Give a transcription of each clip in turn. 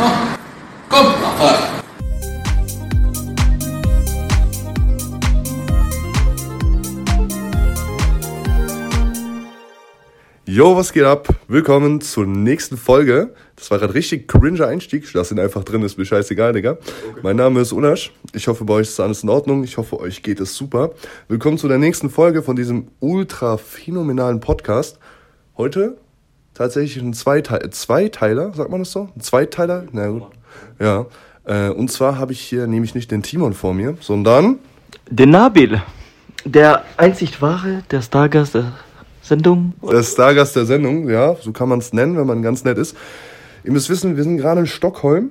Komm, Abfahrt. Yo, was geht ab? Willkommen zur nächsten Folge. Das war gerade richtig cringe Einstieg. Lass ihn einfach drin, ist mir scheißegal, Digga. Mein Name ist Unasch. Ich hoffe, bei euch ist alles in Ordnung. Ich hoffe, euch geht es super. Willkommen zu der nächsten Folge von diesem ultra phänomenalen Podcast. Heute tatsächlich ein Zweite Zweiteiler, sagt man das so? Ein Zweiteiler? Na gut. Ja. Äh, und zwar habe ich hier nämlich nicht den Timon vor mir, sondern Den Nabil, der einzig wahre, der Stargast der Sendung. Der Stargast der Sendung, ja, so kann man es nennen, wenn man ganz nett ist. Ihr müsst wissen, wir sind gerade in Stockholm,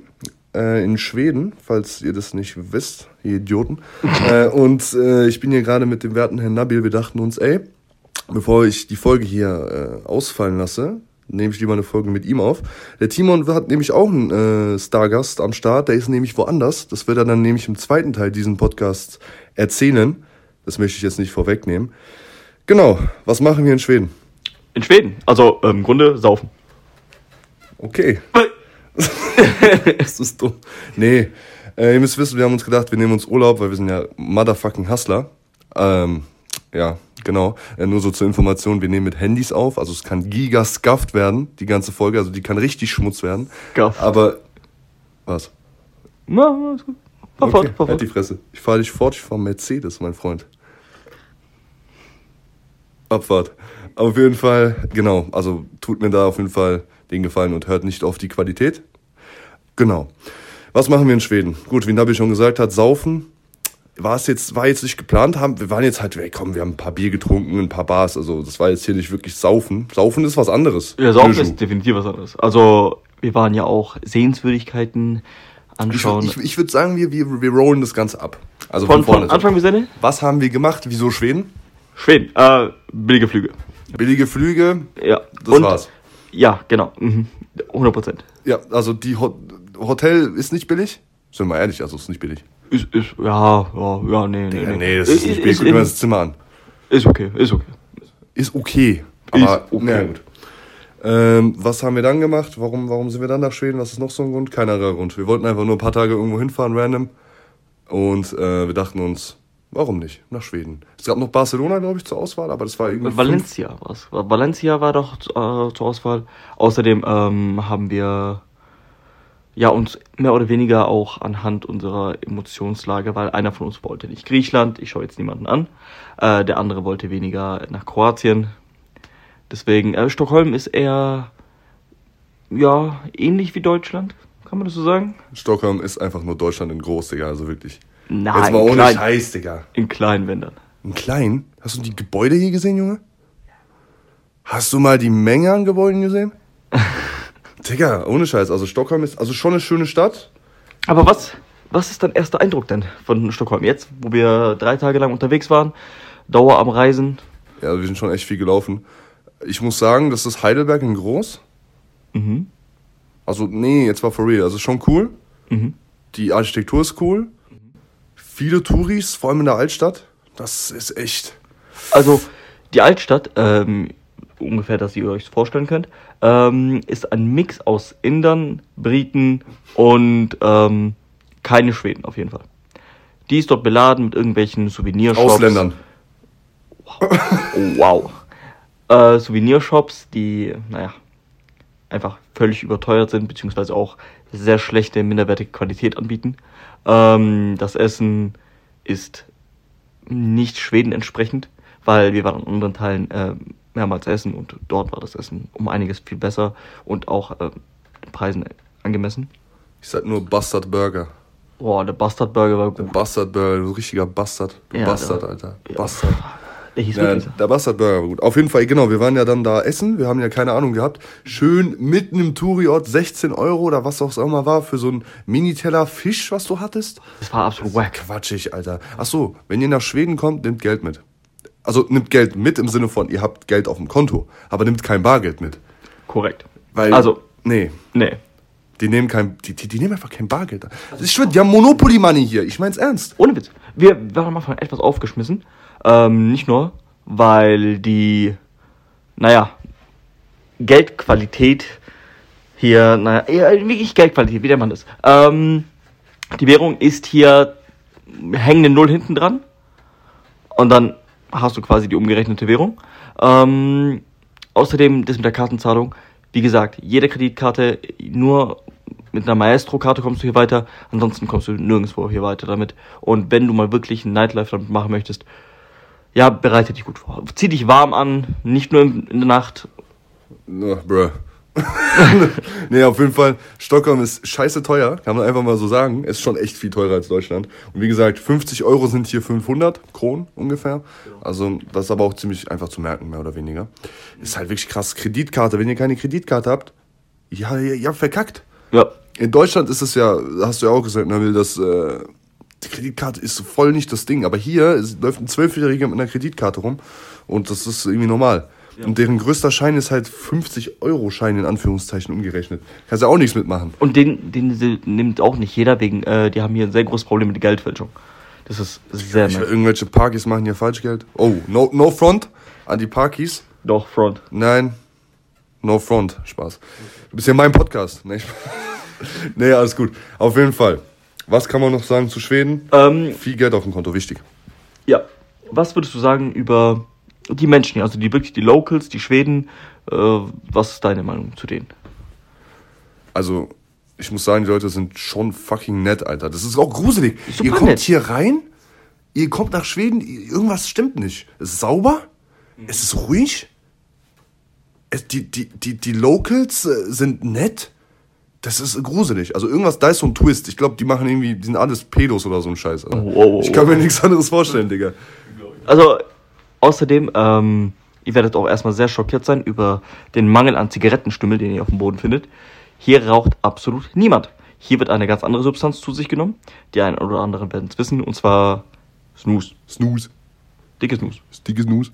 äh, in Schweden, falls ihr das nicht wisst, ihr Idioten. äh, und äh, ich bin hier gerade mit dem werten Herrn Nabil. Wir dachten uns, ey, bevor ich die Folge hier äh, ausfallen lasse, nehme ich lieber eine Folge mit ihm auf. Der Timon hat nämlich auch einen äh, Stargast am Start, der ist nämlich woanders. Das wird er dann nämlich im zweiten Teil diesen Podcast erzählen. Das möchte ich jetzt nicht vorwegnehmen. Genau, was machen wir in Schweden? In Schweden. Also ähm, im Grunde saufen. Okay. das ist dumm. Nee, äh, ihr müsst wissen, wir haben uns gedacht, wir nehmen uns Urlaub, weil wir sind ja motherfucking Hustler. Ähm, ja, genau. Äh, nur so zur Information, wir nehmen mit Handys auf, also es kann gigascuffed werden, die ganze Folge, also die kann richtig Schmutz werden. Scuffed. Aber, was? Na, ist gut. Fahr Okay, fort, fahr halt fort. die Fresse. Ich fahre dich fort, ich fahre Mercedes, mein Freund. Abfahrt. Auf jeden Fall, genau, also tut mir da auf jeden Fall den Gefallen und hört nicht auf die Qualität. Genau. Was machen wir in Schweden? Gut, wie Nabi schon gesagt hat, saufen. War es jetzt, war jetzt nicht geplant, haben, wir waren jetzt halt, ey, komm, wir haben ein paar Bier getrunken, ein paar Bars, also das war jetzt hier nicht wirklich saufen. Saufen ist was anderes. Ja, saufen Nö, ist definitiv was anderes. Also wir waren ja auch Sehenswürdigkeiten Ich, anschauen. ich, ich würde sagen, wir, wir, wir rollen das Ganze ab. Also von, vorne. von Anfang bis Ende? Was haben wir gemacht? Wieso Schweden? Schweden. Äh, billige Flüge. Billige Flüge. Ja. Das war's. Ja, genau. Mhm. 100 Prozent. Ja, also die Ho Hotel ist nicht billig. Sind wir mal ehrlich, also ist nicht billig. Ist, ist, ja, ja, ja, nee, nee, nee. nee, das ist nicht billig. Guck dir mal das Zimmer an. ist okay, ist okay. Ist okay. Aber Ist okay. na gut. Ähm, was haben wir dann gemacht? Warum, warum sind wir dann nach Schweden? Was ist noch so ein Grund? Keiner Grund. Wir wollten einfach nur ein paar Tage irgendwo hinfahren, random. Und äh, wir dachten uns, warum nicht? Nach Schweden. Es gab noch Barcelona, glaube ich, zur Auswahl, aber das war irgendwie. Valencia war's. Valencia war doch äh, zur Auswahl. Außerdem ähm, haben wir ja uns mehr oder weniger auch anhand unserer Emotionslage, weil einer von uns wollte nicht Griechenland, ich schaue jetzt niemanden an, äh, der andere wollte weniger nach Kroatien. Deswegen, äh, Stockholm ist eher ja ähnlich wie Deutschland, kann man das so sagen? Stockholm ist einfach nur Deutschland in groß, Digga, also wirklich. Nein, Jetzt mal ohne klein, Scheiß, Digga. in kleinen Ländern. Ein klein? Hast du die Gebäude hier gesehen, Junge? Hast du mal die Menge an Gebäuden gesehen? Digga, ohne Scheiß. Also Stockholm ist also schon eine schöne Stadt. Aber was, was ist dein erster Eindruck denn von Stockholm jetzt, wo wir drei Tage lang unterwegs waren, Dauer am Reisen? Ja, wir sind schon echt viel gelaufen. Ich muss sagen, das ist Heidelberg in groß. Mhm. Also, nee, jetzt war for real. Also schon cool. Mhm. Die Architektur ist cool. Viele Touris, vor allem in der Altstadt. Das ist echt. Also die Altstadt, ähm, ungefähr, dass ihr euch vorstellen könnt, ähm, ist ein Mix aus Indern, Briten und ähm, keine Schweden auf jeden Fall. Die ist dort beladen mit irgendwelchen Souvenirshops. Ausländern. Oh, wow. Äh, Souvenirshops, die, naja, einfach völlig überteuert sind, beziehungsweise auch sehr schlechte, minderwertige Qualität anbieten. Ähm, das Essen ist nicht Schweden entsprechend, weil wir waren in anderen Teilen äh, mehrmals essen und dort war das Essen um einiges viel besser und auch äh, den Preisen angemessen. Ich sag nur Bastard Burger. Boah, der Bastard Burger war Der gut. Bastard Burger, so ein richtiger Bastard. Ja, Bastard, der- Alter. ja. Bastard. Der hieß Ja, der Bastard Burger war gut. Auf jeden Fall, genau, wir waren ja dann da essen, wir haben ja keine Ahnung gehabt. Schön mitten im Touri-Ort 16 Euro oder was auch immer war für so einen Mini-Teller Fisch, was du hattest. Das war absolut wack. Quatschig, Alter. Ach so, wenn ihr nach Schweden kommt, nehmt Geld mit. Also nimmt Geld mit im Sinne von, ihr habt Geld auf dem Konto, aber nimmt kein Bargeld mit. Korrekt. Weil, Also, nee, nee. die nehmen kein, die, die, die nehmen einfach kein Bargeld. Ich schwör, die haben Monopoly-Money hier, ich mein's ernst. Ohne Witz. Wir waren am Anfang etwas aufgeschmissen. Ähm, nicht nur, weil die, naja, Geldqualität Hier, naja, wirklich Geldqualität, wie der Mann ist. Ähm, die Währung ist hier hängende Null hinten dran. Und dann hast du quasi die umgerechnete Währung. Ähm, außerdem das mit der Kartenzahlung. Wie gesagt, jede Kreditkarte, nur mit einer Maestro-Karte kommst du hier weiter. Ansonsten kommst du nirgendwo hier weiter damit. Und wenn du mal wirklich ein Nightlife damit machen möchtest, ja, bereite dich gut vor. Zieh dich warm an, nicht nur in der Nacht. Na, bruh. nee, auf jeden Fall, Stockholm ist scheiße teuer, kann man einfach mal so sagen. Ist schon echt viel teurer als Deutschland. Und wie gesagt, 50 Euro sind hier 500 Kronen ungefähr. Also, das ist aber auch ziemlich einfach zu merken, mehr oder weniger. Ist halt wirklich krass. Kreditkarte, wenn ihr keine Kreditkarte habt, ja, ihr, ihr habt verkackt. Ja. In Deutschland ist es ja, hast du ja auch gesagt, Nabil, dass äh, die Kreditkarte ist voll nicht das Ding. Aber hier läuft ein Zwölfjähriger mit einer Kreditkarte rum und das ist irgendwie normal. Und deren größter Schein ist halt 50-Euro-Schein in Anführungszeichen umgerechnet. Kannst ja auch nichts mitmachen. Und den, den nimmt auch nicht jeder wegen, äh, die haben hier ein sehr großes Problem mit der Geldfälschung. Das ist sehr Ich, nice. irgendwelche Parkis machen hier Falschgeld. Oh, no, no front an die Parkis. Doch, Front. Nein, no front. Spaß. Du bist ja mein Podcast. Nee, nee, alles gut. Auf jeden Fall. Was kann man noch sagen zu Schweden? Ähm, Viel Geld auf dem Konto, wichtig. ja. Was würdest du sagen über die Menschen hier, also die wirklich die Locals, die Schweden? Äh, was ist deine Meinung zu denen? Also, ich muss sagen, die Leute sind schon fucking nett, Alter. Das ist auch gruselig. Super ihr kommt nett. hier rein, ihr kommt nach Schweden, irgendwas stimmt nicht. Es ist sauber, es ist ruhig, es, die, die, die, die Locals äh, sind nett. Das ist gruselig. Also irgendwas, da ist so ein Twist. Ich glaube, die machen irgendwie, die sind alles Pedos oder so ein Scheiß. Oh, oh, oh, ich kann oh. mir nichts anderes vorstellen, Digga. Also, außerdem, ähm, ihr werdet auch erstmal sehr schockiert sein über den Mangel an Zigarettenstümmel, den ihr auf dem Boden findet. Hier raucht absolut niemand. Hier wird eine ganz andere Substanz zu sich genommen. Die einen oder anderen werden es wissen, und zwar Snooze. Snooze. Dicke Snooze. Dicke Snooze.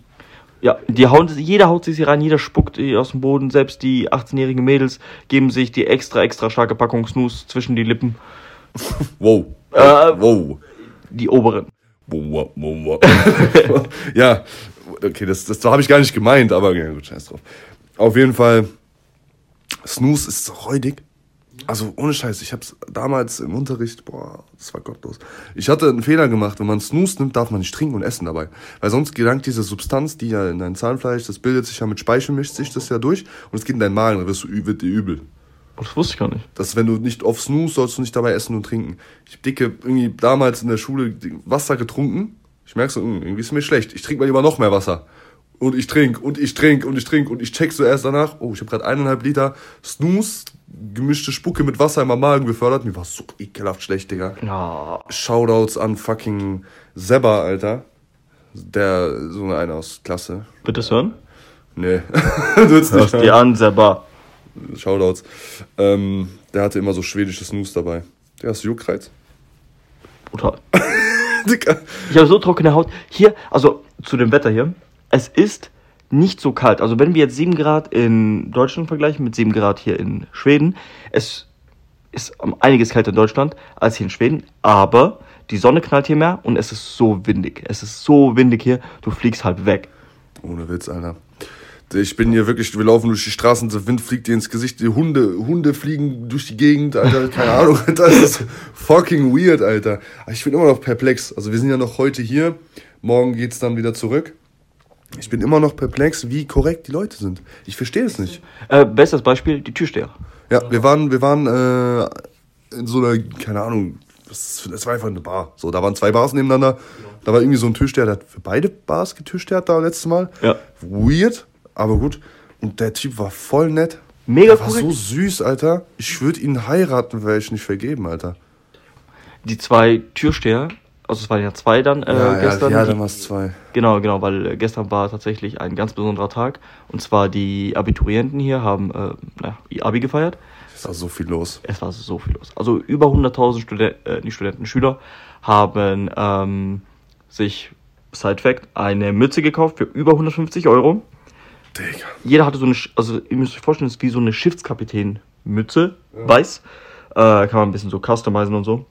Ja, die hauen, jeder haut sich hier rein, jeder spuckt aus dem Boden. Selbst die 18-jährigen Mädels geben sich die extra, extra starke Packung Snooze zwischen die Lippen. Wow. Äh, wow. Die oberen. Ja, okay, das, das habe ich gar nicht gemeint, aber ja, gut, scheiß drauf. Auf jeden Fall, Snooze ist räudig. Also ohne Scheiß, ich hab's damals im Unterricht, boah, das war gottlos. Ich hatte einen Fehler gemacht, wenn man Snooze nimmt, darf man nicht trinken und essen dabei. Weil sonst gelangt diese Substanz, die ja in dein Zahnfleisch, das bildet sich ja mit Speichel, mischt sich das ja durch und es geht in deinen Magen, dann wirst du, wird dir übel. Das wusste ich gar nicht. dass wenn du nicht auf Snooze sollst du nicht dabei essen und trinken. Ich hab dicke irgendwie damals in der Schule Wasser getrunken. Ich merk so, mh, irgendwie ist mir schlecht. Ich trinke mal lieber noch mehr Wasser. Und ich trink und ich trink und ich trink und ich check so erst danach, oh, ich habe gerade eineinhalb Liter Snooze, gemischte Spucke mit Wasser in meinem Magen befördert. Mir war so ekelhaft schlecht, Digga. Ja. Shoutouts an fucking Seba, Alter. Der, so einer aus Klasse. Wird das hören? Nee. du willst nicht Hörst dir an, Seba. Shoutouts. Ähm, der hatte immer so schwedische Snooze dabei. Der hast du Juckreiz? Brutal. Ich habe so trockene Haut. Hier, also zu dem Wetter hier. Es ist nicht so kalt. Also wenn wir jetzt 7 Grad in Deutschland vergleichen mit 7 Grad hier in Schweden, es ist einiges kälter in Deutschland als hier in Schweden, aber die Sonne knallt hier mehr und es ist so windig. Es ist so windig hier, du fliegst halt weg. Ohne Witz, Alter. Ich bin hier wirklich, wir laufen durch die Straßen, der Wind fliegt dir ins Gesicht, die Hunde, Hunde fliegen durch die Gegend, Alter, keine Ahnung, Alter, das ist fucking weird, Alter. Ich bin immer noch perplex. Also wir sind ja noch heute hier, morgen geht's dann wieder zurück. Ich bin immer noch perplex, wie korrekt die Leute sind. Ich verstehe es nicht. Äh, bestes Beispiel, die Türsteher. Ja, wir waren, wir waren äh, in so einer, keine Ahnung, das, das war einfach eine Bar. So, da waren zwei Bars nebeneinander. Da war irgendwie so ein Türsteher, der hat für beide Bars getischtert da letztes Mal. Ja. Weird, aber gut. Und der Typ war voll nett. Mega der war korrekt. so süß, Alter. Ich würde ihn heiraten, wäre ich nicht vergeben, Alter. Die zwei Türsteher, also es waren ja zwei dann äh, gestern. ja, die- dann war es zwei. Genau, genau, weil äh, gestern war tatsächlich ein ganz besonderer Tag. Und zwar die Abiturienten hier haben äh, na, ihr Abi gefeiert. Es war so viel los. Es war so viel los. Also über 100.000 Studenten, äh, nicht Studenten, Schüler haben ähm, sich, Side Fact, eine Mütze gekauft für über 150 Euro. Digga. Jeder hatte so eine, also ihr müsst euch vorstellen, es ist wie so eine Schiffskapitän-Mütze, weiß. Äh, kann man ein bisschen so customizen und so.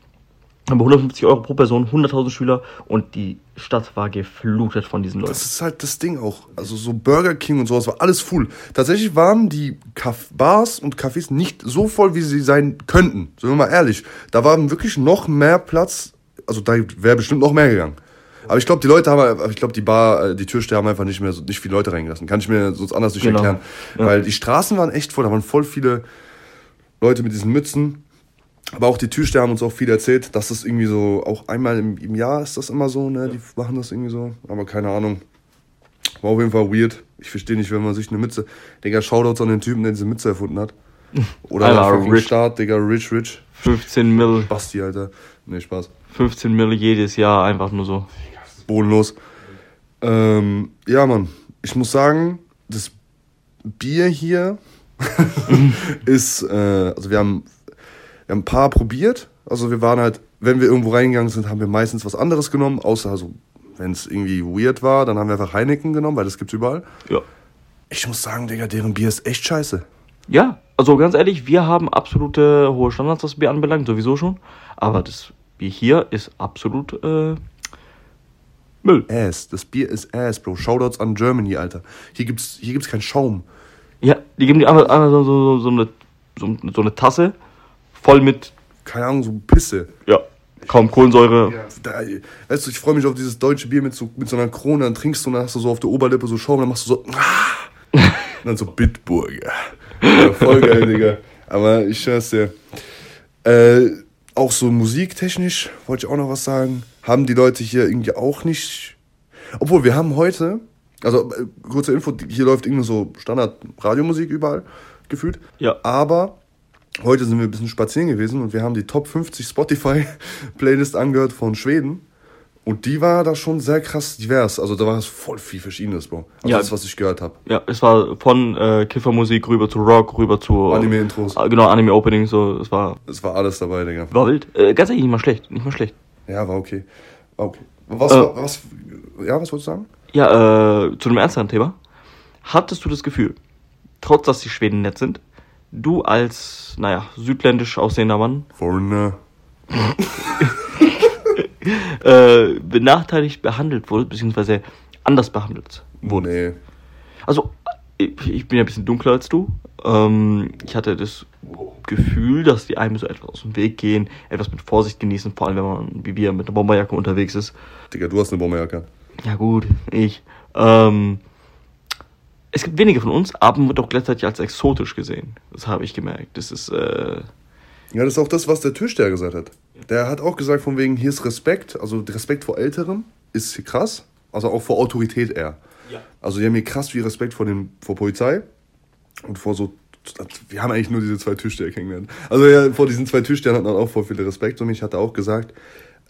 Aber 150 Euro pro Person, 100.000 Schüler und die Stadt war geflutet von diesen Leuten. Das ist halt das Ding auch. Also so Burger King und sowas war alles full. Tatsächlich waren die Caf Bars und Cafés nicht so voll, wie sie sein könnten. Sind wir mal ehrlich. Da war wirklich noch mehr Platz. Also da wäre bestimmt noch mehr gegangen. Aber ich glaube, die Leute haben, ich glaube, die Bar, äh, die Türsteher haben einfach nicht mehr so, nicht viele Leute reingelassen. Kann ich mir sonst anders nicht Genau. erklären. Ja. Weil die Straßen waren echt voll. Da waren voll viele Leute mit diesen Mützen. Aber auch die Türsteher haben uns auch viel erzählt, dass das irgendwie so, auch einmal im, im Jahr ist das immer so, ne? Die machen das irgendwie so. Aber keine Ahnung. War auf jeden Fall weird. Ich verstehe nicht, wenn man sich eine Mütze. Digga, Shoutouts an den Typen, der diese Mütze erfunden hat. Oder Alter, der fucking rich. Staat, Digga, rich, rich. 15 Mill, Basti, Alter. Nee, Spaß. 15 Mill jedes Jahr, einfach nur so. Bodenlos. Ähm, ja, Mann. Ich muss sagen, das Bier hier ist, äh, also wir haben, wir haben ein paar probiert. Also wir waren halt, wenn wir irgendwo reingegangen sind, haben wir meistens was anderes genommen, außer also, wenn es irgendwie weird war, dann haben wir einfach Heineken genommen, weil das gibt's überall. Ja. Ich muss sagen, Digga, deren Bier ist echt scheiße. Ja, also ganz ehrlich, wir haben absolute hohe Standards, was Bier anbelangt, sowieso schon. Aber das Bier hier ist absolut äh, Müll. Ass. Das Bier ist Ass, Bro. Shoutouts an Germany, Alter. Hier gibt's, hier gibt's keinen Schaum. Ja, die geben dir einfach, einfach so, so, so, eine, so, so eine Tasse voll mit, Keine Ahnung, so Pisse. ja, kaum Kohlensäure. Da, weißt du, ich freue mich auf dieses deutsche Bier mit so, mit so einer Krone, dann trinkst du und dann hast du so auf der Oberlippe so Schaum, dann machst du so. Ah, und dann so Bitburger. Ja, voll geil, Digga. Aber ich schwör's dir. Äh, auch so musiktechnisch, wollte ich auch noch was sagen, haben die Leute hier irgendwie auch nicht. Obwohl, wir haben heute, also äh, kurze Info, hier läuft irgendwie so Standard-Radiomusik überall, gefühlt. Ja. Aber heute sind wir ein bisschen spazieren gewesen und wir haben die Top 50 Spotify-Playlist angehört von Schweden. Und die war da schon sehr krass divers. Also da war es voll viel Verschiedenes, Bro. Also Ja. das, was ich gehört habe. Ja, es war von äh, Kiffermusik rüber zu Rock, rüber zu Anime-Intros. Ah, Genau, Anime-Opening, so, es war, Es war alles dabei, Digga. war wild. Äh, ganz ehrlich, nicht mal schlecht, nicht mal schlecht. Ja, war okay. War okay. Was, Äh. war- was, ja, was wolltest du sagen? Ja, äh, zu einem ernsteren Thema. Hattest du das Gefühl, trotz dass die Schweden nett sind, du als, naja, südländisch aussehender Mann, Foreigner. äh, benachteiligt behandelt wurde, beziehungsweise anders behandelt wurde? Nee. Also, ich, bin ja ein bisschen dunkler als du. Ähm, ich hatte das Gefühl, dass die einem so etwas aus dem Weg gehen, etwas mit Vorsicht genießen, vor allem wenn man wie wir mit einer Bomberjacke unterwegs ist. Digga, du hast eine Bomberjacke. Ja gut, ich. Ähm, es gibt wenige von uns, aber wird auch gleichzeitig als exotisch gesehen. Das habe ich gemerkt. Das ist, äh, Ja, das ist auch das, was der Türsteher gesagt hat. Der hat auch gesagt, von wegen, hier ist Respekt, also Respekt vor Älteren ist krass, also auch vor Autorität eher. Ja. Also die haben hier krass viel Respekt vor, dem, vor Polizei und vor so, wir haben eigentlich nur diese zwei Türsteher kennengelernt. Also ja, vor diesen zwei Türstehern hat man auch voll viel Respekt und ich hatte auch gesagt,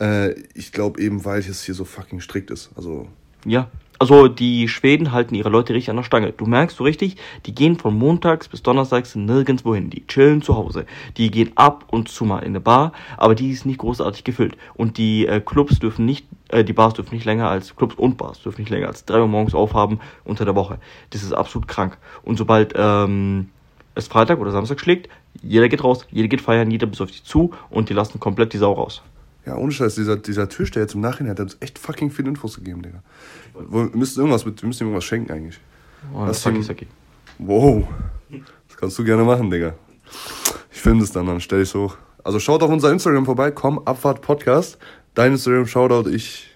äh, ich glaube eben, weil es hier so fucking strikt ist. Also ja. Also die Schweden halten ihre Leute richtig an der Stange. Du merkst so richtig, die gehen von montags bis donnerstags nirgendwo hin. Die chillen zu Hause. Die gehen ab und zu mal in eine Bar, aber die ist nicht großartig gefüllt. Und die äh, Clubs dürfen nicht, die Bars dürfen nicht länger als, Clubs und Bars dürfen nicht länger als drei Uhr morgens aufhaben unter der Woche. Das ist absolut krank. Und sobald ähm, es Freitag oder Samstag schlägt, jeder geht raus, jeder geht feiern, jeder besäuft sich zu und die lassen komplett die Sau raus. Ja, ohne Scheiß, dieser, dieser Türsteher jetzt im Nachhinein hat uns echt fucking viel Infos gegeben, Digga. Wir müssen irgendwas mit, wir müssen ihm irgendwas schenken eigentlich. Oh, Lass Saki, Saki. Wow. Das kannst du gerne machen, Digga. Ich filme das dann, dann stell ich's hoch. Also schaut auf unser Instagram vorbei, komm, Abfahrt Podcast. Dein Instagram Shoutout, ich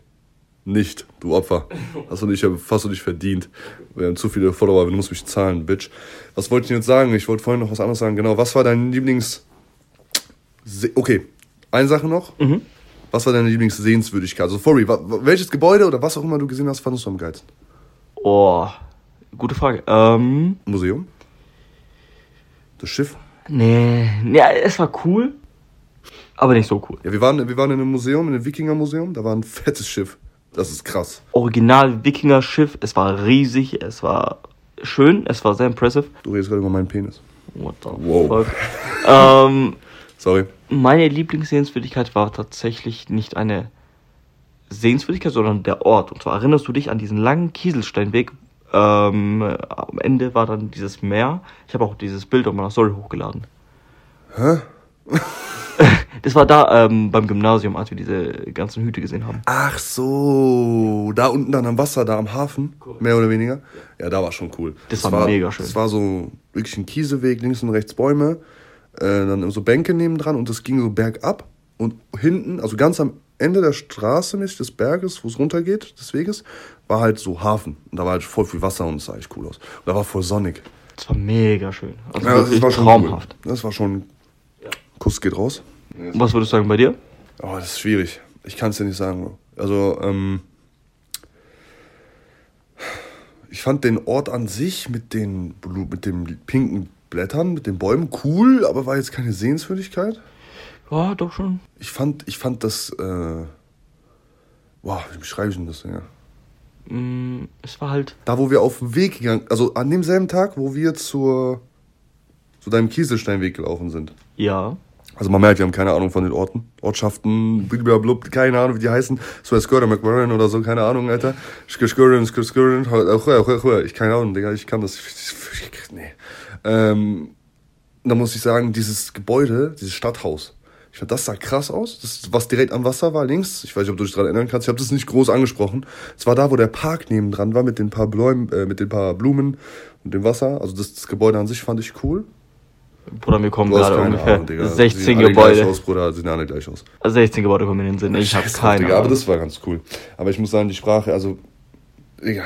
nicht, du Opfer. Hast du nicht, hast du nicht verdient. Wir haben zu viele Follower, du musst mich zahlen, Bitch. Was wollte ich jetzt sagen? Ich wollte vorhin noch was anderes sagen. Genau, was war dein Lieblings... Okay, eine Sache noch. Mhm. Was war deine Lieblingssehenswürdigkeit? Also, sorry, welches Gebäude oder was auch immer du gesehen hast, fandest du am geilsten? Oh, gute Frage. Ähm, Museum? Das Schiff? nee, nee, es war cool, aber nicht so cool. Ja, wir waren, wir waren in einem Museum, in einem Wikinger-Museum, da war ein fettes Schiff. Das ist krass. Original Wikinger-Schiff, es war riesig, es war schön, es war sehr impressive. Du redest gerade über meinen Penis. What the Wow. fuck? ähm, Sorry. meine Lieblingssehenswürdigkeit war tatsächlich nicht eine Sehenswürdigkeit, sondern der Ort. Und zwar erinnerst du dich an diesen langen Kieselsteinweg. Ähm, am Ende war dann dieses Meer. Ich habe auch dieses Bild auf meiner Story hochgeladen. Hä? Das war da ähm, beim Gymnasium, als wir diese ganzen Hüte gesehen haben. Ach so, da unten dann am Wasser, da am Hafen, mehr oder weniger. Ja, da war schon cool. Das war mega schön. Das war so wirklich ein Kieseweg, links und rechts Bäume, äh, dann so Bänke nebendran und das ging so bergab und hinten, also ganz am Ende der Straße mäßig des Berges, wo es runtergeht, des Weges, war halt so Hafen. Und da war halt voll viel Wasser und es sah echt cool aus. Und da war voll sonnig. Das war mega schön. Also Ja, das war schon traumhaft. Cool. Das war schon. Kuss geht raus. Was würdest du sagen bei dir? Oh, das ist schwierig. Ich kann es dir nicht sagen. Also, ähm, ich fand den Ort an sich mit den, mit den pinken Blättern, mit den Bäumen cool, aber war jetzt keine Sehenswürdigkeit. Ja, doch schon. Ich fand, ich fand das, äh, boah, wie beschreibe ich denn das, ja? Mm, es war halt. Da, wo wir auf dem Weg gegangen, also an demselben Tag, wo wir zur, zu deinem Kieselsteinweg gelaufen sind. Ja. Also man merkt, wir haben keine Ahnung von den Orten, Ortschaften, blablabla, keine Ahnung, wie die heißen. So ein Skörder McMurray oder so, keine Ahnung, Alter. Skörder, Skörder, ich keine Ahnung, Digga, ich kann das. Nee. Ähm, da muss ich sagen, dieses Gebäude, dieses Stadthaus, ich fand, das sah krass aus. Das, was direkt am Wasser war, links. Ich weiß nicht, ob du dich daran erinnern kannst. Ich habe das nicht groß angesprochen. Es war da, wo der Park nebendran war, mit den paar Bläumen, äh, mit den paar Blumen und dem Wasser. Also das, das Gebäude an sich fand ich cool. Bruder, mir kommen gerade ungefähr Ahnung, Digga. 16 Sehen alle gleich Gebäude. aus, Bruder, sehen alle gleich aus. 16 Gebäude kommen in den Sinn. Ich habe Scheiß drauf, keine Digga, aber das war ganz cool. Aber ich muss sagen, die Sprache, also, Digga,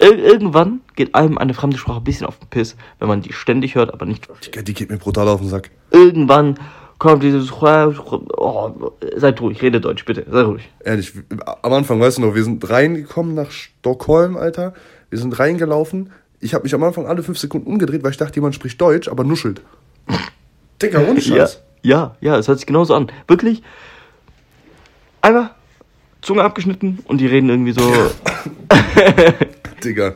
Ir irgendwann geht einem eine fremde Sprache ein bisschen auf den Piss, wenn man die ständig hört, aber nicht versteht. die, die geht mir brutal auf den Sack. Irgendwann kommt dieses. Oh, seid ruhig, rede Deutsch, bitte. Sei ruhig. Ehrlich, am Anfang, weißt du noch, wir sind reingekommen nach Stockholm, Alter. Wir sind reingelaufen. Ich habe mich am Anfang alle fünf Sekunden umgedreht, weil ich dachte, jemand spricht Deutsch, aber nuschelt. Digga, ohne Ja, Scheiß. ja, ja, es hört sich genauso an. Wirklich. Einfach Zunge abgeschnitten und die reden irgendwie so. Digga,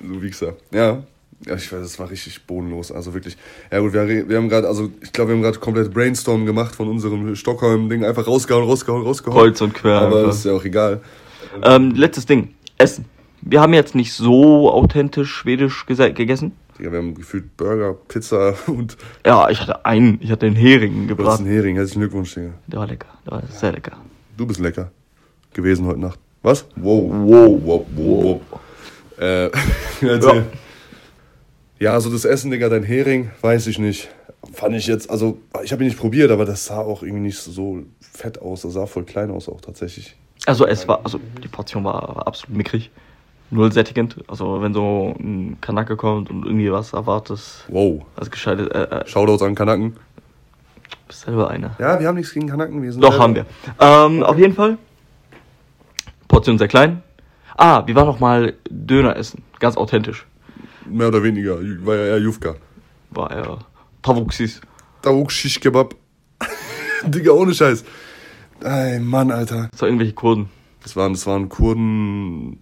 du Wichser. Ja. Ja, ich weiß, das war richtig bodenlos. Also wirklich. Ja gut, wir, wir haben gerade, also ich glaube, wir haben gerade komplett Brainstorm gemacht von unserem Stockholm-Ding. Einfach rausgehauen, rausgehauen, rausgehauen. Kreuz und quer Aber einfach. das ist ja auch egal. ähm, letztes Ding. Essen. Wir haben jetzt nicht so authentisch schwedisch gegessen. Digga, wir haben gefühlt Burger, Pizza und Ja, ich hatte einen, ich hatte den Hering du hast gebraten. einen Hering. Herzlichen Glückwunsch, Digga. Der war lecker, der war sehr lecker. Du bist lecker gewesen heute Nacht. Was? Wow, wow, wow, wow, wow. Äh, erzähl. Ja, also das Essen, Digga, dein Hering, weiß ich nicht. Fand ich jetzt, also ich habe ihn nicht probiert, aber das sah auch irgendwie nicht so fett aus. Das sah voll klein aus auch tatsächlich. Also es war, also die Portion war absolut mickrig. Null sättigend. Also wenn so ein Kanake kommt und irgendwie was erwartest, Wow. als gescheitet, äh, äh, Shoutouts an Kanaken. bist selber einer. Ja, wir haben nichts gegen Kanaken. Wir sind Doch, selber- haben wir. Ähm, auf jeden Fall. Portion sehr klein. Ah, wir waren noch mal Döner essen. Ganz authentisch. Mehr oder weniger. War ja eher Jufka. War er Tavuxis. Tavuk Shish Kebab. Digga, ohne Scheiß. Ey, Mann, Alter. Das waren irgendwelche Kurden. Das waren, das waren Kurden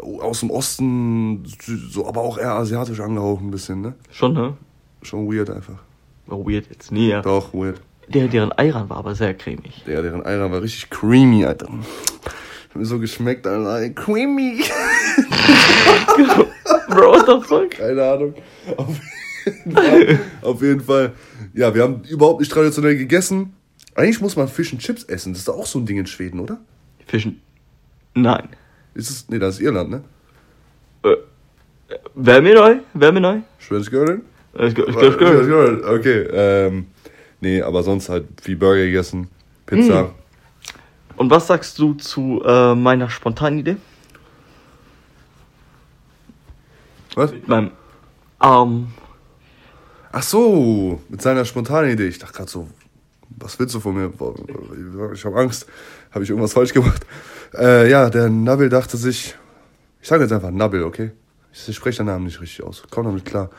aus dem Osten, so, aber auch eher asiatisch angehaucht ein bisschen, ne? Schon, ne? Schon weird einfach. Oh, weird jetzt. Nee, ja. Doch, weird. Der, deren Ayran war aber sehr cremig. Der, deren Eier war richtig creamy, Alter. Hat mir so geschmeckt, Alter. Creamy. Bro, what the fuck? Keine Ahnung. Auf jeden, Fall, auf jeden Fall. Ja, wir haben überhaupt nicht traditionell gegessen. Eigentlich muss man Fish and Chips essen. Das ist doch auch so ein Ding in Schweden, oder? Fischen. Nein. Ist es, nee, das ist Irland, ne? Äh, Wer mir neu? Wer mir neu? Schwedisch Girl? Ich, ich, ich, Okay, ähm, nee, aber sonst halt viel Burger gegessen, Pizza. Und was sagst du zu äh, meiner spontanen Idee? Was? Mit meinem Arm. Ach so, mit seiner spontanen Idee. Ich dachte gerade so, was willst du von mir? Ich habe Angst. Habe ich irgendwas falsch gemacht? Äh, ja, der Nabil dachte sich, ich sage jetzt einfach Nabil, okay? Ich spreche den Namen nicht richtig aus. Komm damit klar.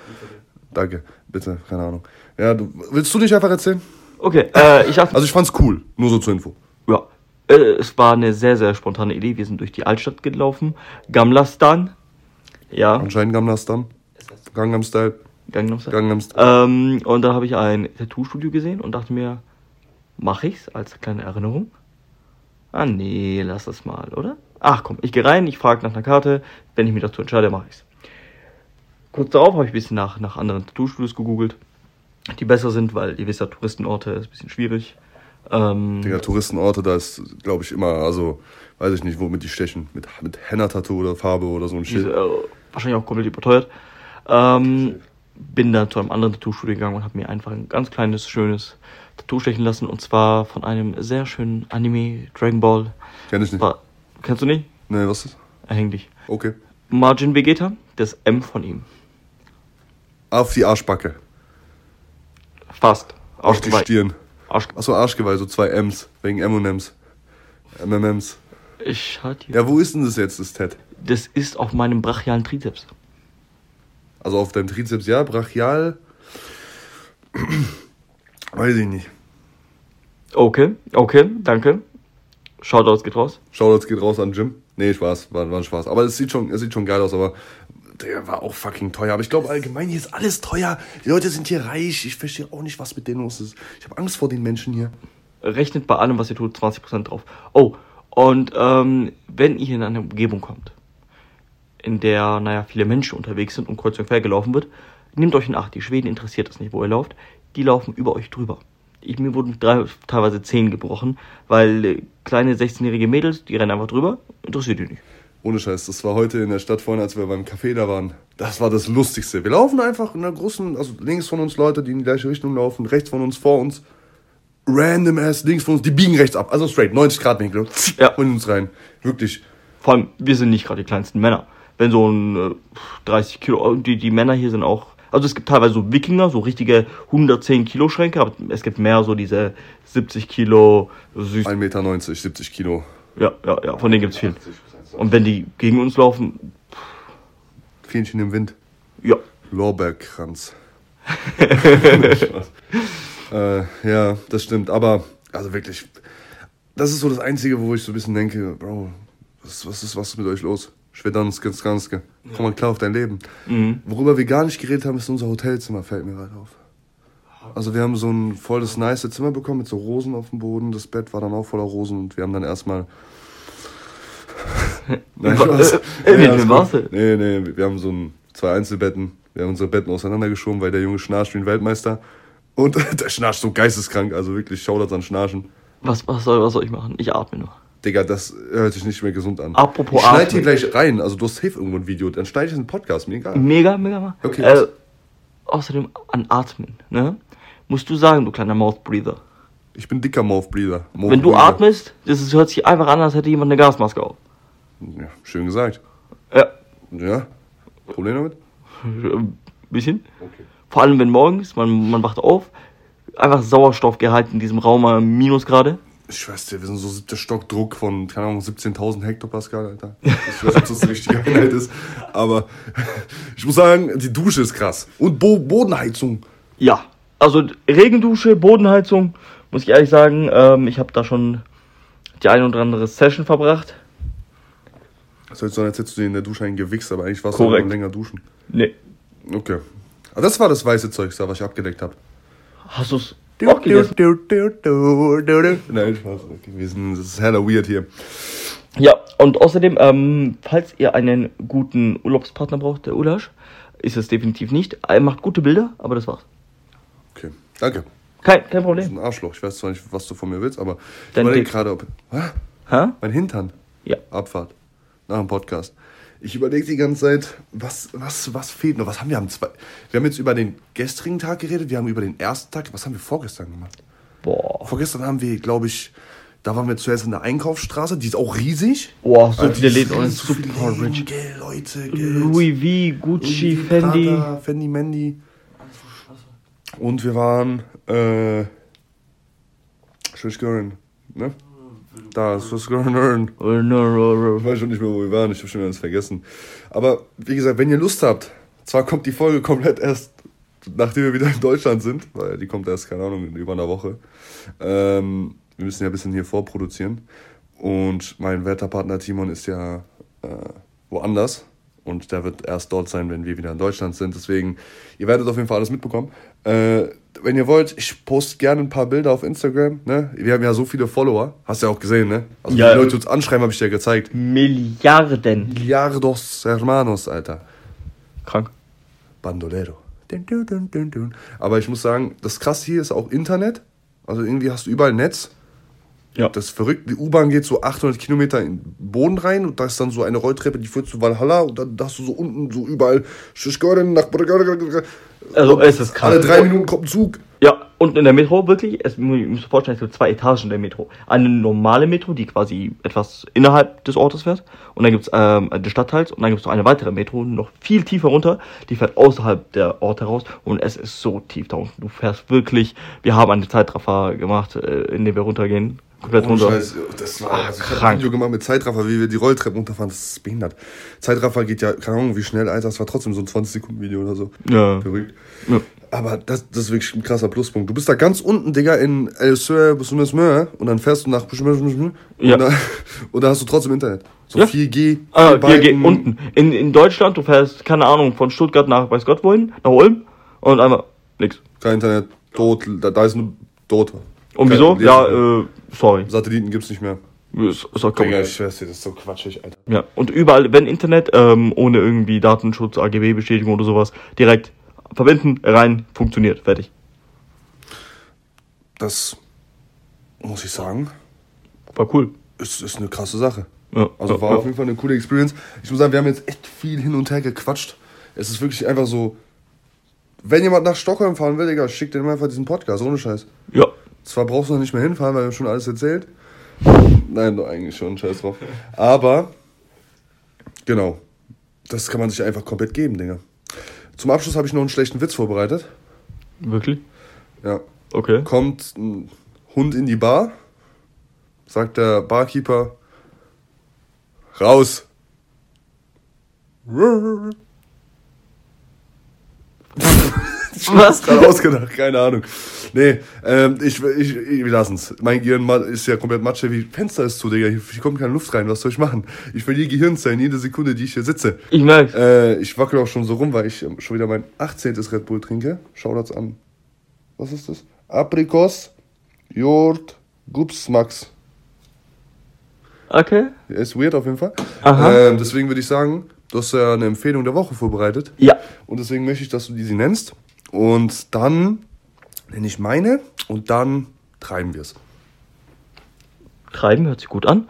Danke, bitte, keine Ahnung. Ja, du, willst du nicht einfach erzählen? Okay, äh, ich hab, Also ich fand's cool, nur so zur Info. ja, äh, es war eine sehr, sehr spontane Idee. Wir sind durch die Altstadt gelaufen. Gamlastan. Ja, Anscheinend Gamla Stan. Gangnam Style. Gangnam Style. Gangnam Style. Ähm, und da habe ich ein Tattoo-Studio gesehen und dachte mir, mache ich's als kleine Erinnerung? Ah nee, lass das mal, oder? Ach komm, ich gehe rein, ich frage nach einer Karte. Wenn ich mich dazu entscheide, mache ich's. Kurz darauf habe ich ein bisschen nach, nach anderen Tattoo-Studios gegoogelt, die besser sind, weil ihr wisst ja, Touristenorte ist ein bisschen schwierig. Ähm, Digga, Touristenorte, da ist, glaube ich, immer, also, weiß ich nicht, womit die stechen. Mit, mit Henna-Tattoo oder Farbe oder so ein Shit. ist, äh, wahrscheinlich auch komplett überteuert. Ähm, bin dann zu einem anderen Tattoo-Studio gegangen und habe mir einfach ein ganz kleines, schönes Tattoo stechen lassen. Und zwar von einem sehr schönen Anime, Dragon Ball. Kenn ich nicht. War, kennst du nicht? Nee, was ist das? Erhäng dich. Okay. Margin Vegeta, das M von ihm. Auf die Arschbacke. Fast. Auf die. Stirn. Arsch Achso, Arschgeweih, so zwei M's. Wegen M&M's. MMMs. ich hier. Ja, wo ist denn das jetzt, das Ted? Das ist auf meinem brachialen Trizeps. Also auf deinem Trizeps, ja, brachial. Weiß ich nicht. Okay, okay, danke. Shoutouts geht raus. Shoutouts geht raus an Jim. Nee, Spaß, war, war ein Spaß. Aber es sieht schon, es sieht schon geil aus, aber der war auch fucking teuer. Aber ich glaube allgemein, hier ist alles teuer. Die Leute sind hier reich. Ich verstehe auch nicht, was mit denen los ist. Ich habe Angst vor den Menschen hier. Rechnet bei allem, was ihr tut, 20% drauf. Oh, und ähm, wenn ihr in eine Umgebung kommt, in der, naja, viele Menschen unterwegs sind und kreuz und quer gelaufen wird, nehmt euch in Acht. Die Schweden interessiert es nicht, wo ihr lauft. Die laufen über euch drüber. Ich, mir wurden drei, teilweise Zehen gebrochen, weil äh, kleine 16-jährige Mädels, die rennen einfach drüber, interessiert die nicht. Ohne Scheiß, das war heute in der Stadt vorhin, als wir beim Café da waren. Das war das Lustigste. Wir laufen einfach in einer großen, also links von uns Leute, die in die gleiche Richtung laufen, rechts von uns, vor uns. Random ass, links von uns, die biegen rechts ab. Also straight, 90 Grad Winkel. Ja. Und uns rein. Wirklich. Vor allem, wir sind nicht gerade die kleinsten Männer. Wenn so ein äh, 30 Kilo, die, die Männer hier sind auch, also es gibt teilweise so Wikinger, so richtige 110 Kilo Schränke, aber es gibt mehr so diese 70 Kilo süß. 1,90 Meter, 70 Kilo. Ja, ja, ja, von denen gibt's viel. Und wenn die gegen uns laufen, Fähnchen im Wind. ja, Lorbeerkranz. Äh, ja, das stimmt. Aber, also wirklich, das ist so das Einzige, wo ich so ein bisschen denke, Bro, was, was, ist, was ist mit euch los? Schwedanske, Skanske. Komm mal klar auf dein Leben. Mhm. Worüber wir gar nicht geredet haben, ist unser Hotelzimmer, fällt mir gerade auf. Also wir haben so ein volles nice Zimmer bekommen mit so Rosen auf dem Boden. Das Bett war dann auch voller Rosen und wir haben dann erstmal. Nein, Spaß. Äh, war's denn? Nee, nee, wir haben so ein, zwei Einzelbetten. Wir haben unsere Betten auseinandergeschoben, weil der Junge schnarcht wie ein Weltmeister. Und der schnarcht so geisteskrank, also wirklich Shoutouts an Schnarchen. was, was, soll, was soll ich machen? Ich atme nur. Digga, das hört sich nicht mehr gesund an. Apropos ich schneide atmen. hier gleich rein, also du hast safe irgendwo ein Video, dann schneide ich es in den Podcast, mir egal. Mega, mega mal. Okay, Äh, außerdem an Atmen, ne? Musst du sagen, du kleiner Mouth Breather. Ich bin dicker Mouthbreather. Wenn du Mouthbreather. atmest, das ist, hört sich einfach an, als hätte jemand eine Gasmaske auf. Ja, schön gesagt. Ja, Ja? Problem damit? ein bisschen. Okay. Vor allem, wenn morgens, man, man wacht auf, einfach Sauerstoffgehalt in diesem Raum am Minusgrade. Ich weiß dir, wir sind so siebter Stock Druck von, keine Ahnung, 17.000 Hektopascal, Alter. Ich weiß nicht, ob das die richtige Einheit ist. Aber ich muss sagen, die Dusche ist krass. Und Bo Bodenheizung. Ja, also Regendusche, Bodenheizung, muss ich ehrlich sagen, ähm, ich habe da schon die eine oder andere Session verbracht. Das hört so an, als hättest du dir in der Dusche einen gewichst, aber eigentlich warst Korrekt. du länger duschen. Nee. Okay. Aber das war das weiße Zeug, da, was ich abgedeckt habe. Hast du's auch gegessen? Nein, Spaß. Okay, wir sind, das ist hella weird hier. Ja, und außerdem, ähm, falls ihr einen guten Urlaubspartner braucht, der Ulasch, ist es definitiv nicht. Er macht gute Bilder, aber das war's. Okay, danke. Kein, kein Du bist Problem. ein Arschloch. Ich weiß zwar nicht, was du von mir willst, aber ich Dein überlege Dick. gerade, ob... Hä? Hä? Mein Hintern. Ja. Abfahrt. Nach dem Podcast. Ich überlege die ganze Zeit, was, was, was fehlt noch? Was haben wir am zwei? Wir haben jetzt über den gestrigen Tag geredet, wir haben über den ersten Tag. Was haben wir vorgestern gemacht? Boah. Vorgestern haben wir, glaube ich, da waren wir zuerst in der Einkaufsstraße, die ist auch riesig. Boah, so Alter, viele Läden und so super Läden, rich. Gell, Leute, Geld. Louis V, Gucci, Louis Fendi. Prada, Fendi, Mandy. Und wir waren, äh, Schwischgören, ne? Da ist Schwischgören. Oh. Ich weiß schon nicht mehr, wo wir waren, ich habe schon alles vergessen. Aber wie gesagt, wenn ihr Lust habt, zwar kommt die Folge komplett erst, nachdem wir wieder in Deutschland sind, weil die kommt erst, keine Ahnung, in über einer Woche. Ähm, wir müssen ja ein bisschen hier vorproduzieren. Und mein Wetterpartner Timon ist ja äh, woanders. Und der wird erst dort sein, wenn wir wieder in Deutschland sind. Deswegen, ihr werdet auf jeden Fall alles mitbekommen. Äh, wenn ihr wollt, ich poste gerne ein paar Bilder auf Instagram. Ne? Wir haben ja so viele Follower. Hast du ja auch gesehen, ne? Also Ja. die Leute uns anschreiben, habe ich dir gezeigt. Milliarden. Milliardos Hermanos, Alter. Krank. Bandolero. Dun, dun, dun, dun, dun. Aber ich muss sagen, das krasse hier ist auch Internet. Also irgendwie hast du überall Netz. Ja. Das ist verrückt. Die U-Bahn geht so 800 Kilometer in den Boden rein und da ist dann so eine Rolltreppe, die führt zu Valhalla und dann hast du so unten so überall. Also es ist krass. Alle drei Minuten kommt ein Zug. Ja, und in der Metro wirklich, es, euch vorstellen, es gibt zwei Etagen der Metro. Eine normale Metro, die quasi etwas innerhalb des Ortes fährt. Und dann gibt's ähm, des Stadtteils. Und dann gibt's noch eine weitere Metro, noch viel tiefer runter. Die fährt außerhalb der Orte raus. Und es ist so tief da unten. Du fährst wirklich, wir haben eine Zeitraffer gemacht, äh, in dem wir runtergehen. Komplett Ohne runter. Scheiß, das war, also ich habe ein. Video gemacht mit Zeitraffer, wie wir die Rolltreppen runterfahren. Das ist behindert. Zeitraffer geht ja, keine Ahnung, wie schnell, Alter. Das war trotzdem so ein 20-Sekunden-Video oder so. Ja. Verrückt. Ja. Aber das, das ist wirklich ein krasser Pluspunkt. Du bist da ganz unten, Digga, in El Sur, und dann fährst du nach und, Ja. da, und da hast du trotzdem Internet. So Ja. 4G. Ah, vier wir gehen Balken. unten. In, in Deutschland, du fährst, keine Ahnung, von Stuttgart nach weiß Gott wohin, nach Ulm. Und einmal nix. Kein Internet, tot, da, da ist nur tot. Und wieso? Ja, äh, sorry. Satelliten gibt's nicht mehr. Ist, ist auch Digga, ich schwör's dir, das ist so quatschig, Alter. Ja, und überall, wenn Internet, ähm, ohne irgendwie Datenschutz, AGB-Bestätigung oder sowas, direkt verwenden, rein, funktioniert, fertig. Das muss ich sagen, War cool. ist, ist eine krasse Sache. Ja, Also ja, war ja. auf jeden Fall eine coole Experience. Ich muss sagen, wir haben jetzt echt viel hin und her gequatscht. Es ist wirklich einfach so, wenn jemand nach Stockholm fahren will, Digga, schickt dem einfach diesen Podcast, ohne Scheiß. Ja, Zwar brauchst du noch nicht mehr hinfahren, weil wir haben schon alles erzählt. Nein, doch, eigentlich schon, scheiß drauf. Aber, genau, das kann man sich einfach komplett geben, Digga. Zum Abschluss habe ich noch einen schlechten Witz vorbereitet. wirklich? Ja. Okay. Kommt ein Hund in die Bar, sagt der Barkeeper, raus. Was? gerade ausgedacht, keine Ahnung. Nee, ähm, ich, ich, ich, wir lassen's. Mein Gehirn ist ja komplett Matsche, wie Fenster ist zu, Digga. Hier, hier kommt keine Luft rein, was soll ich machen? Ich verliere Gehirnzellen jede Sekunde, die ich hier sitze. Ich merk's. Äh, ich wackel auch schon so rum, weil ich ähm, schon wieder mein 18. Red Bull trinke. Schau das an. Was ist das? Aprikos, Jord, Gups Max. Okay. Der ist weird auf jeden Fall. Aha. Ähm, deswegen würde ich sagen, du hast ja eine Empfehlung der Woche vorbereitet. Ja. Und deswegen möchte ich, dass du diese nennst. Und dann nenne ich meine und dann treiben wir es. Treiben hört sich gut an.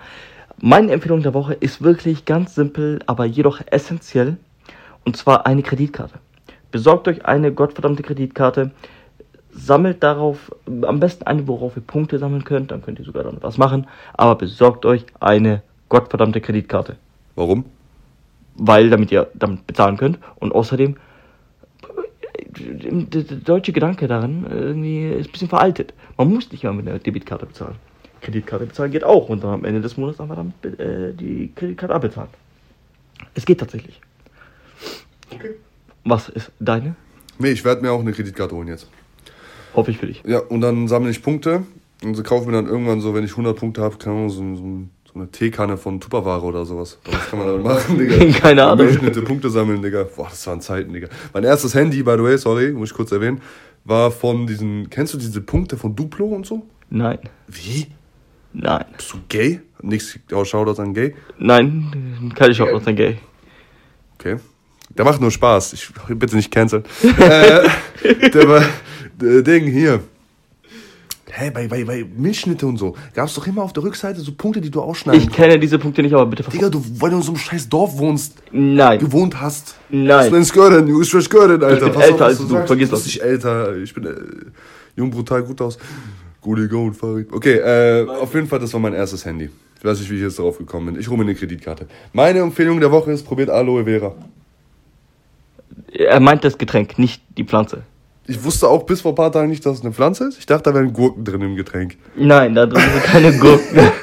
Meine Empfehlung der Woche ist wirklich ganz simpel, aber jedoch essentiell. Und zwar eine Kreditkarte. Besorgt euch eine gottverdammte Kreditkarte. Sammelt darauf, am besten eine, worauf ihr Punkte sammeln könnt. Dann könnt ihr sogar dann was machen. Aber besorgt euch eine gottverdammte Kreditkarte. Warum? weil damit ihr damit bezahlen könnt und außerdem der der deutsche Gedanke daran äh, irgendwie ist ein bisschen veraltet. Man muss nicht mal mit einer Debitkarte bezahlen. Kreditkarte bezahlen geht auch und dann am Ende des Monats einfach damit äh, die Kreditkarte abbezahlen. Es geht tatsächlich. Okay. Was ist deine? Nee, ich werde mir auch eine Kreditkarte holen jetzt. Hoffe ich für dich. Ja, und dann sammle ich Punkte und so kaufe mir dann irgendwann so, wenn ich 100 Punkte habe, keine Ahnung, so, so, so eine Teekanne von Tupperware oder sowas. Das kann man dann machen, Digga. Keine Ahnung. Durchschnitte Punkte sammeln, Digga. Boah, das waren Zeiten, Digga. Mein erstes Handy, by the way, sorry, muss ich kurz erwähnen, war von diesen, kennst du diese Punkte von Duplo und so? Nein. Wie? Nein. Bist du gay? Nichts, oh, Shoutouts an gay. Nein, keine Chance auf Gay. Okay. Der macht nur Spaß. Ich bitte nicht canceln. äh, der war der Ding hier. Hä, bei, bei, bei Milchschnitte und so gab es doch immer auf der Rückseite so Punkte, die du ausschneiden Ich kenne diese Punkte nicht, aber bitte ver- Digga, du, weil du in so einem scheiß Dorf wohnst, Nein. gewohnt hast. Nein. Du nennst Gören, du bist Gören, Alter. bin Pass älter auf, als du, sagst. vergiss das. nicht älter. Ich bin äh, jung, brutal, gut aus. Gute Go und Farid. Okay, äh, auf jeden Fall, das war mein erstes Handy. Ich weiß nicht, wie ich jetzt darauf gekommen bin. Ich hole mir eine Kreditkarte. Meine Empfehlung der Woche ist, probiert Aloe Vera. Er meint das Getränk, nicht die Pflanze. Ich wusste auch bis vor ein paar Tagen nicht, dass es eine Pflanze ist. Ich dachte, da wären Gurken drin im Getränk. Nein, da drin sind keine Gurken.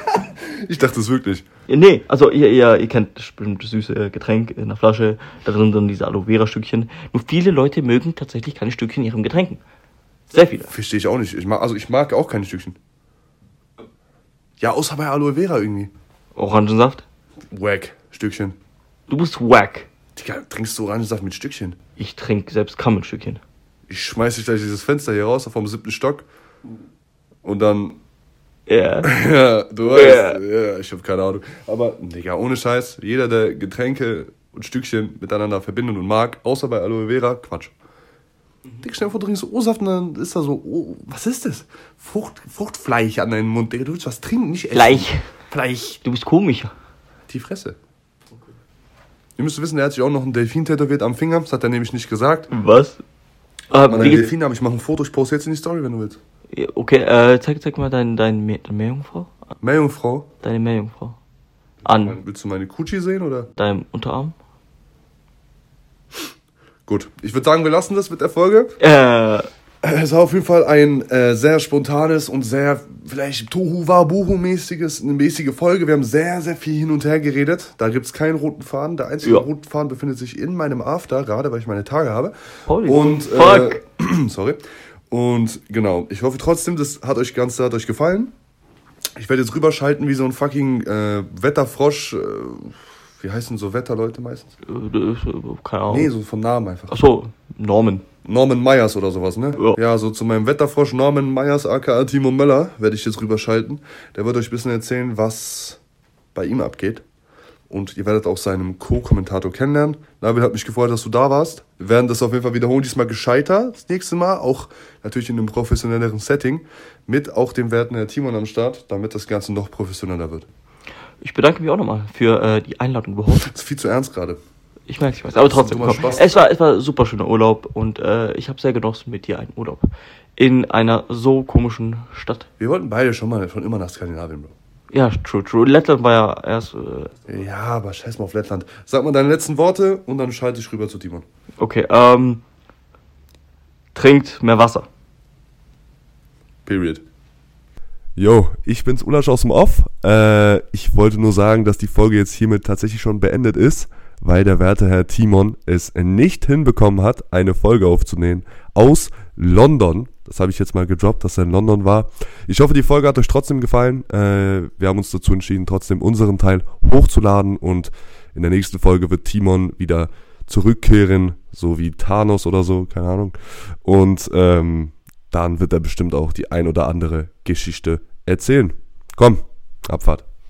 Ich dachte es wirklich. nee, also ihr, ihr, ihr kennt bestimmt das süße Getränk in der Flasche, da drin sind diese Aloe Vera Stückchen. Nur viele Leute mögen tatsächlich keine Stückchen in ihren Getränken. Sehr viele. Verstehe ich auch nicht. Ich mag, also ich mag auch keine Stückchen. Ja, außer bei Aloe Vera irgendwie. Orangensaft? Wack, Stückchen. Du bist wack. Digga, trinkst du Orangensaft mit Stückchen? Ich trinke selbst kaum ein Stückchen. Ich schmeiß dich gleich dieses Fenster hier raus vom siebten Stock. Und dann. Ja. Ja, du weißt. Ja. Ja, ich hab keine Ahnung. Aber, Digga, ohne Scheiß, jeder, der Getränke und Stückchen miteinander verbindet und mag, außer bei Aloe Vera, Quatsch. Digga, stell dir vor, du trinkst O-Saft und dann ist da so, oh, was ist das? Frucht, Fruchtfleisch an deinem Mund, Digga. Du willst was trinken, nicht essen. Gleich. Fleisch. Du bist komisch. Die Fresse. Ihr müsst wissen, er hat sich auch noch einen Delfin tätowiert am Finger. Das hat er nämlich nicht gesagt. Was? Äh, Meine wie geht's? Delfine, aber ich mache ein Foto, ich poste jetzt in die Story, wenn du willst. Ja, Okay, äh, zeig, zeig mal dein, dein, Me- deine Meerjungfrau. Meerjungfrau. Deine Meerjungfrau. An Willst du meine Kutschi sehen oder? deinem Unterarm. Gut, ich würde sagen, wir lassen das mit der Folge. Äh, Es war auf jeden Fall ein äh, sehr spontanes und sehr vielleicht Tohu Wabuhu mäßiges, eine mäßige Folge. Wir haben sehr, sehr viel hin und her geredet. Da gibt's keinen roten Faden. Der einzige Ja. rote Faden befindet sich in meinem After, gerade weil ich meine Tage habe. Holy und fuck. Äh, sorry. Und genau, ich hoffe trotzdem, das hat euch ganz hat euch gefallen. Ich werde jetzt rüberschalten wie so ein fucking äh, Wetterfrosch. Äh, wie heißen so Wetterleute meistens? äh, keine Ahnung. Nee, so von Namen einfach. Achso, Norman. Norman Myers oder sowas, ne? Ja. Ja, so zu meinem Wetterfrosch Norman Myers aka Timo Möller werde ich jetzt rüberschalten. Der wird euch ein bisschen erzählen, was bei ihm abgeht. Und ihr werdet auch seinen Co-Kommentator kennenlernen. Nabil hat mich gefreut, dass du da warst. Wir werden das auf jeden Fall wiederholen, diesmal gescheiter das nächste Mal. Auch natürlich in einem professionelleren Setting. Mit auch dem werten Herr Timon am Start, damit das Ganze noch professioneller wird. Ich bedanke mich auch nochmal für äh, die Einladung überhaupt. Das ist viel zu ernst gerade. Ich merke, ich weiß. Aber trotzdem, komm. Spaß. Es war, es war super schöner Urlaub und äh, ich habe sehr genossen mit dir einen Urlaub. In einer so komischen Stadt. Wir wollten beide schon mal schon immer nach Skandinavien, Bro. Ja, true, true. Lettland war ja erst. Äh, Ja, aber scheiß mal auf Lettland. Sag mal deine letzten Worte und dann schalte ich rüber zu Timon. okay, ähm. Trinkt mehr Wasser. Period. Yo, ich bin's Ulasch aus dem Off. Äh, ich wollte nur sagen, dass die Folge jetzt hiermit tatsächlich schon beendet ist, weil der werte Herr Timon es nicht hinbekommen hat, eine Folge aufzunehmen aus London. Das habe ich jetzt mal gedroppt, dass er in London war. Ich hoffe, die Folge hat euch trotzdem gefallen. Äh, wir haben uns dazu entschieden, trotzdem unseren Teil hochzuladen und in der nächsten Folge wird Timon wieder zurückkehren, so wie Thanos oder so, keine Ahnung. Und ähm, dann wird er bestimmt auch die ein oder andere Geschichte erzählen. Komm, Abfahrt.